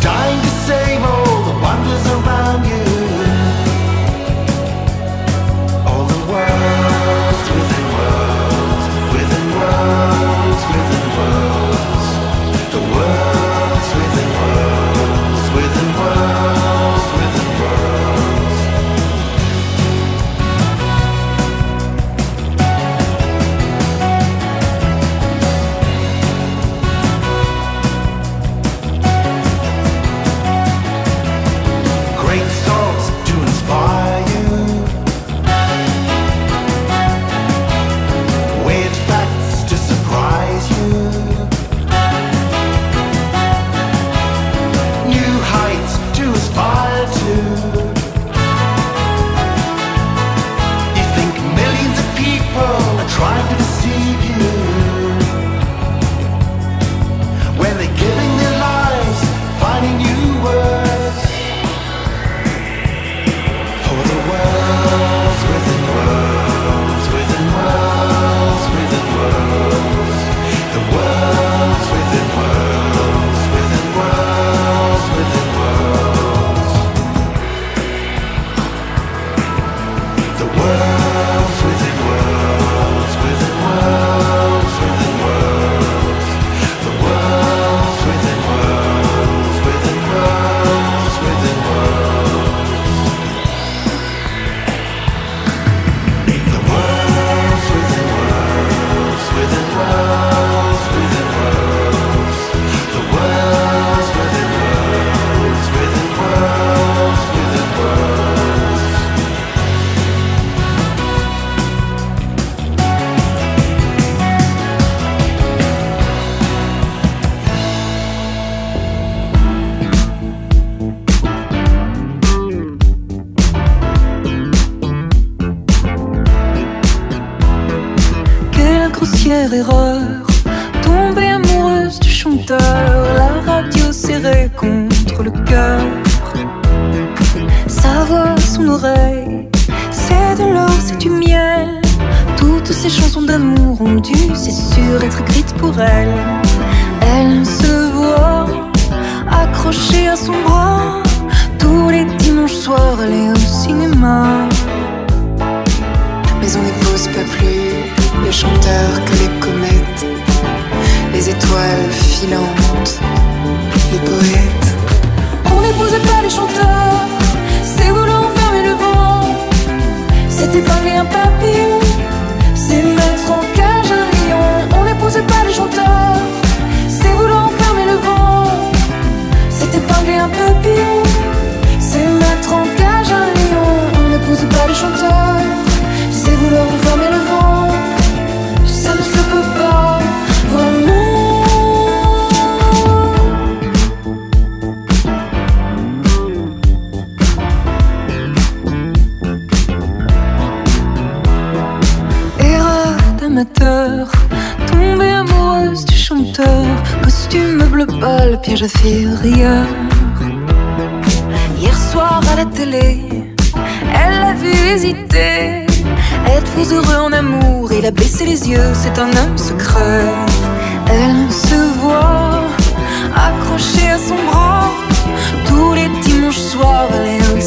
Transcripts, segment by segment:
dying to save all the wonders around erreur. Tombée amoureuse du chanteur, la radio serrée contre le cœur. Sa voix, son oreille, c'est de l'or, c'est du miel. Toutes ces chansons d'amour ont dû, c'est sûr, être écrites pour elle. Elle se voit accrochée à son bras. Tous les dimanches soirs, elle est au cinéma. Mais on n'épouse pas plus les chanteurs que les comètes, les étoiles filantes, les poètes. On n'épouse pas les chanteurs, c'est vouloir fermer le vent. C'est épargner un papillon, c'est mettre en cage un lion. On n'épouse pas les chanteurs, c'est vouloir fermer le vent. C'est épargner un papillon, c'est mettre en cage un lion. On n'épouse pas les chanteurs, piège rire. Hier soir à la télé, elle l'a vu hésiter. Êtes-vous heureux en amour? Il a baissé les yeux, c'est un homme secret. Elle se voit accrochée à son bras. Tous les dimanches soirs, elle est au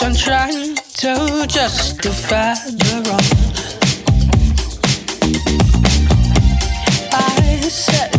I'm trying to justify the wrong. I said.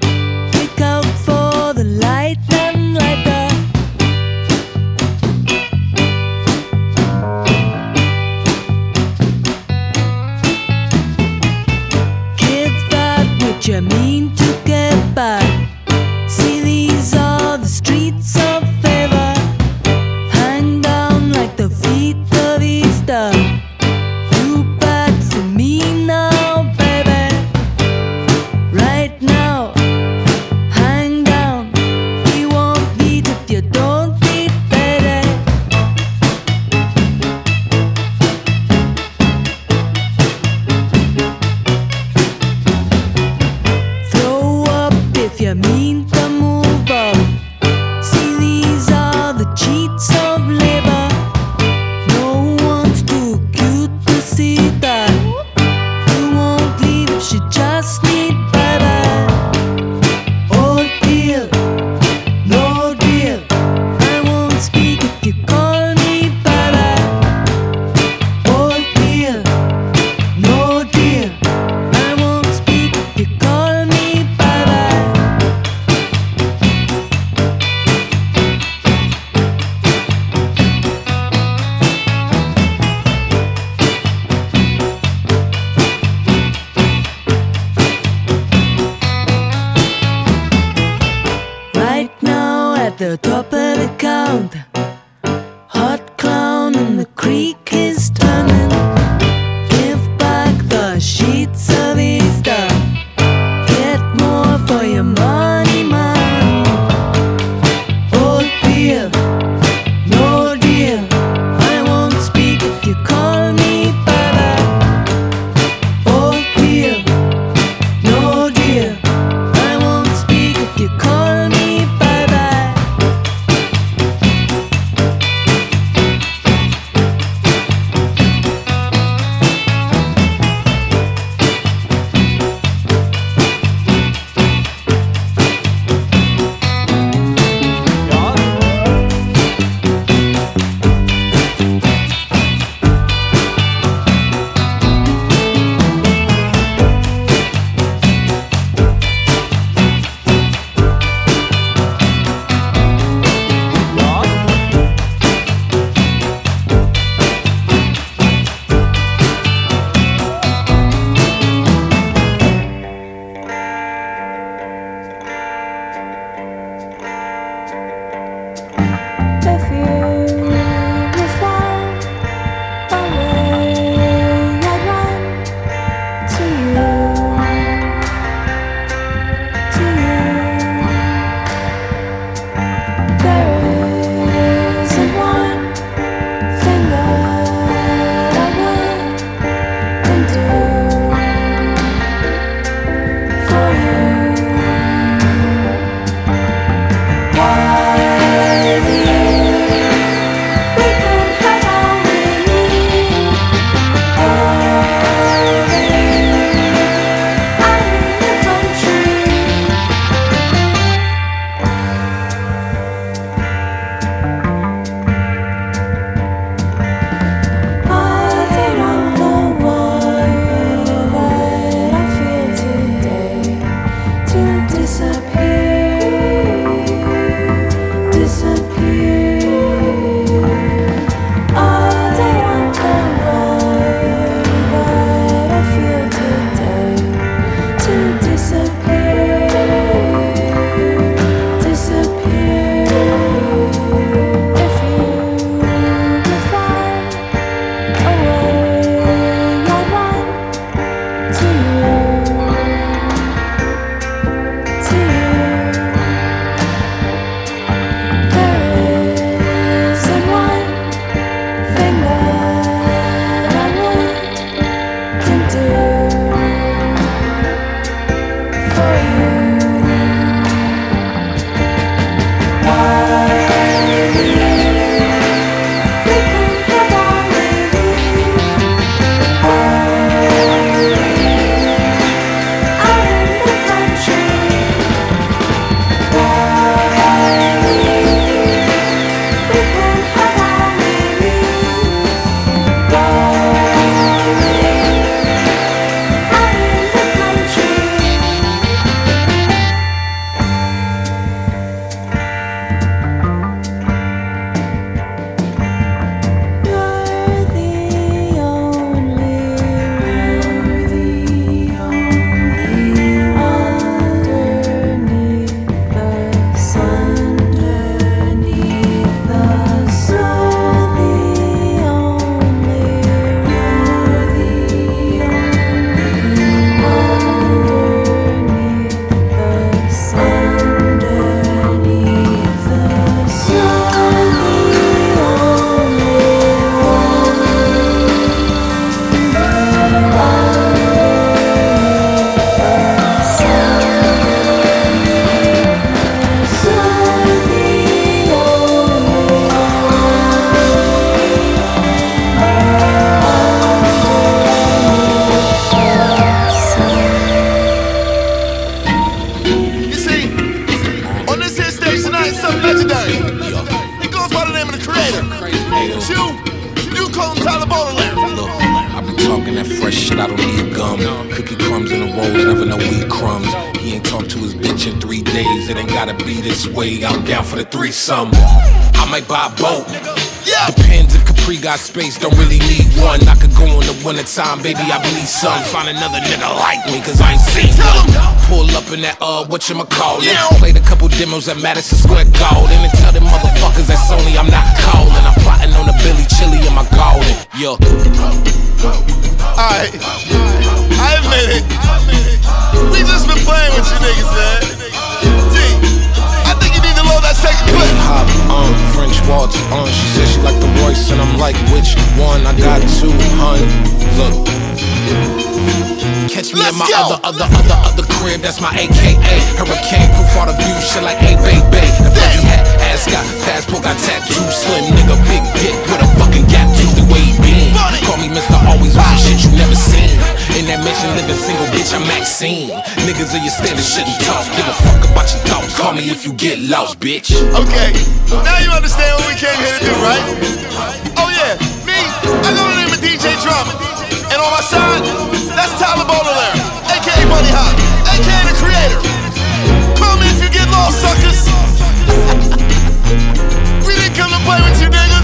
out. Threesome. I might buy a boat. Depends if Capri got space, don't really need one. I could go on the winter time, baby, I believe some. Find another nigga like me, cause I ain't seen one. Pull up in that, uh, what you call it. Played a couple demos at Madison Square Garden. And tell them motherfuckers that Sony I'm not calling. I'm plotting on the Billy Chili in my garden. Yo. Alright. I admit it. We just been playing with you niggas, man. Think that second clip. Hop on French waltz on. She said she like the voice, and I'm like, which one? I got two, hun. Look. Catch me Let's in my go. other, other, other, other crib. That's my AKA. Hurricane proof all the view. Shit like a baby. The fuzzy hat, ass got passport, got tattoo. Slim nigga, big dick with a fucking gap tooth. The way he been. Call me Mr. Always with some shit you never seen. In that mansion, living single, bitch. I'm Maxine. Niggas of your standard shouldn't talk. Give a fuck about your thoughts. Call me if you get lost, bitch. Okay, now you understand what we came here to do, right? Oh yeah, me, I go to the name of DJ Drama. On my side, that's Tyler Baudelaire, aka Bunny Hop, aka the creator. Call me if you get lost, suckers. we didn't come to play with you niggas.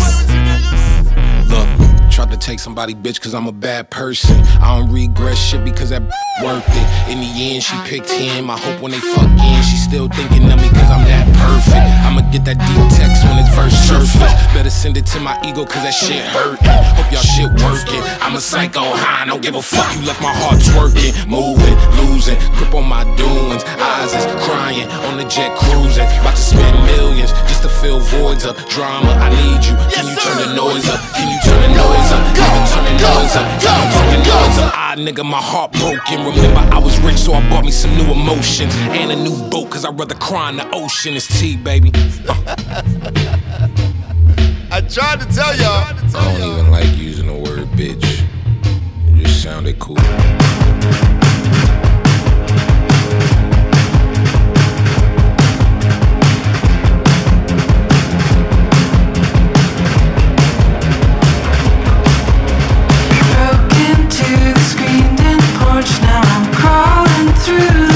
Take somebody bitch cause I'm a bad person. I don't regret shit because that worth it. In the end, she picked him. I hope when they fuck in, she still thinking of me cause I'm that perfect. I'ma get that deep text when it's first surface. Better send it to my ego cause that shit hurting. Hope y'all shit working. I'm a psycho high, don't give a fuck. You left my heart twerking, moving, losing, grip on my doings. Eyes is crying on the jet cruising. About to spend millions just to fill voids up. Drama, I need you. Can you turn the noise up? Can you turn the noise up? Can you turn the noise up? Can you turn the noise up? Ah, nigga, my heart broken. Remember, I was rich, so I bought me some new emotions and a new boat, cause I'd rather cry in the ocean. It's tea, baby. I tried to tell y'all. I don't even like using the word bitch. It just sounded cool. Through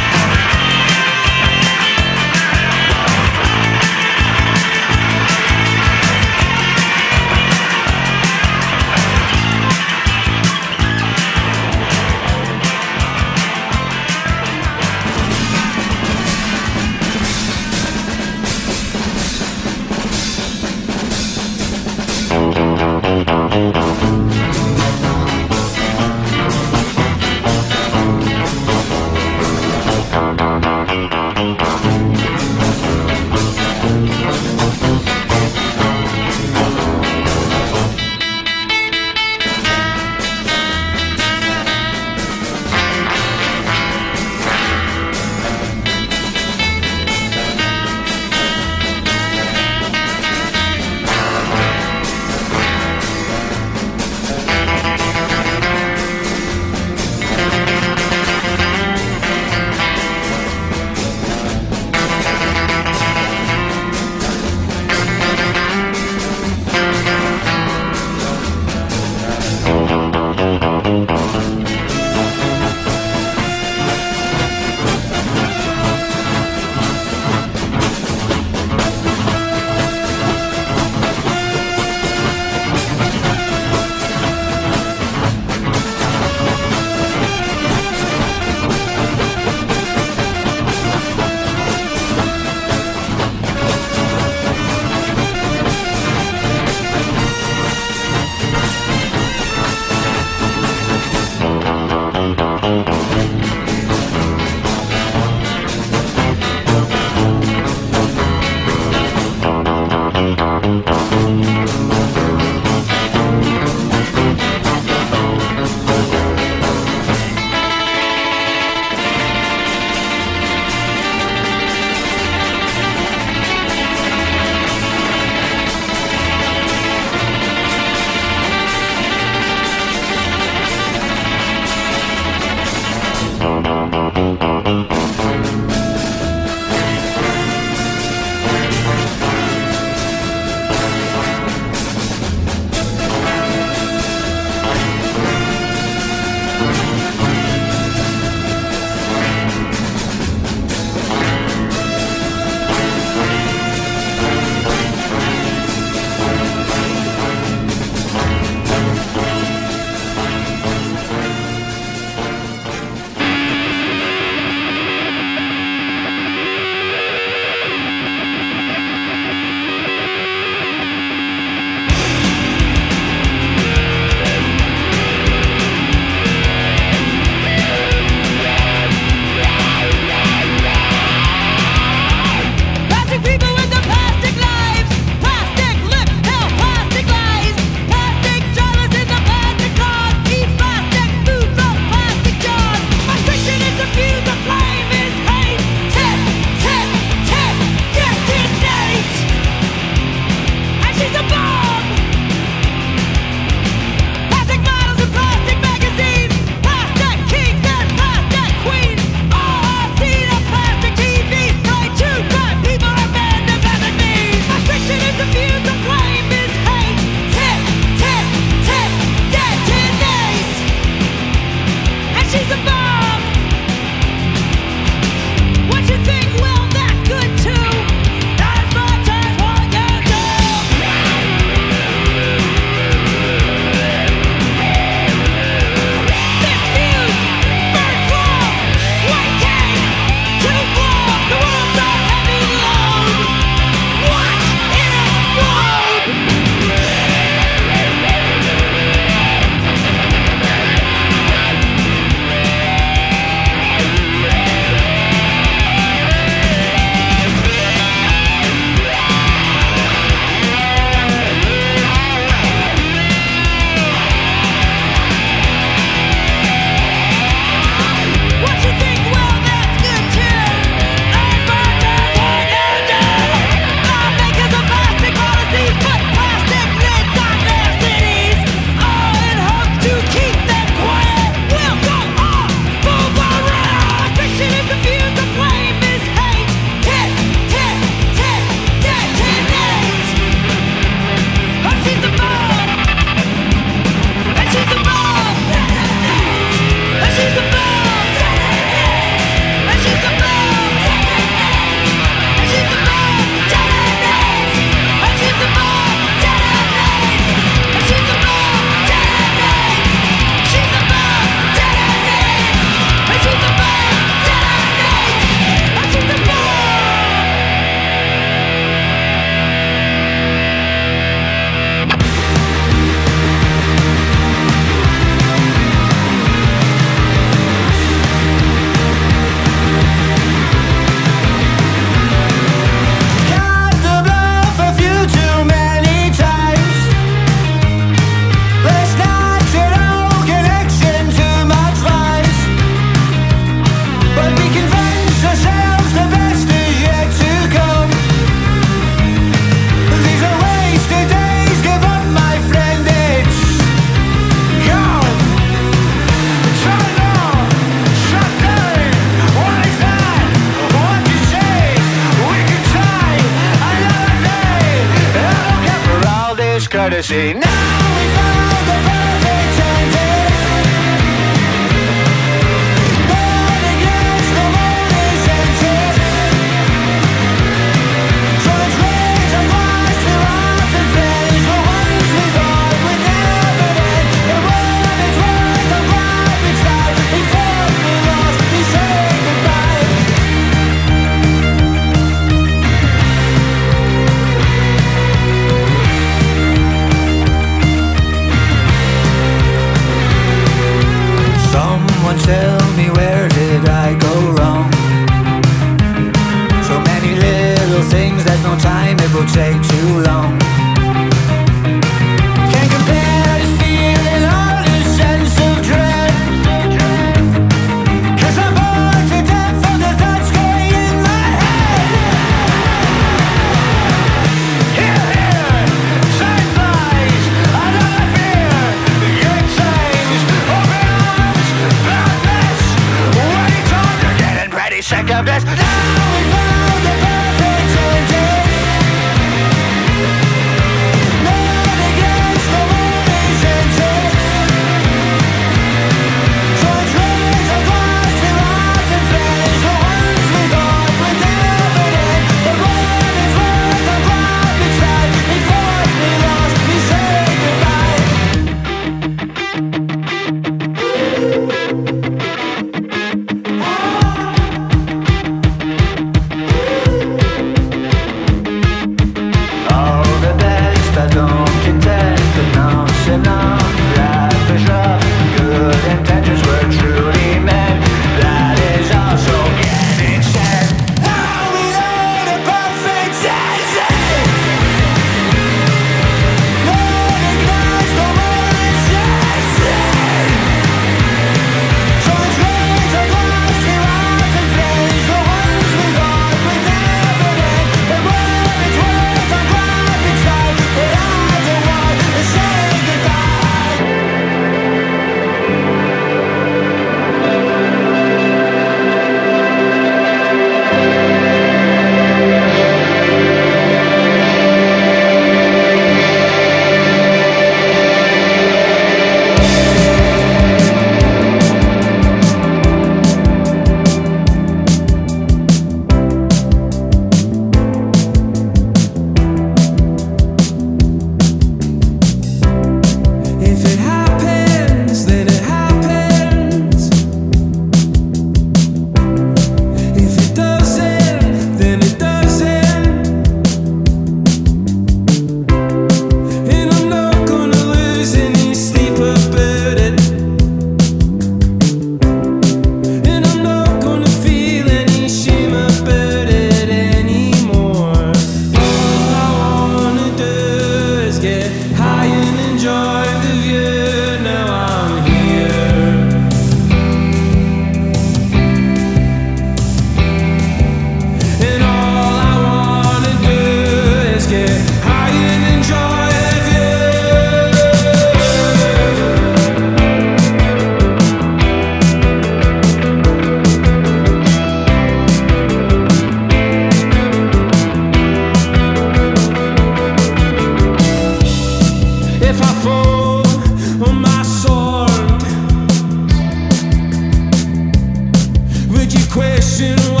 question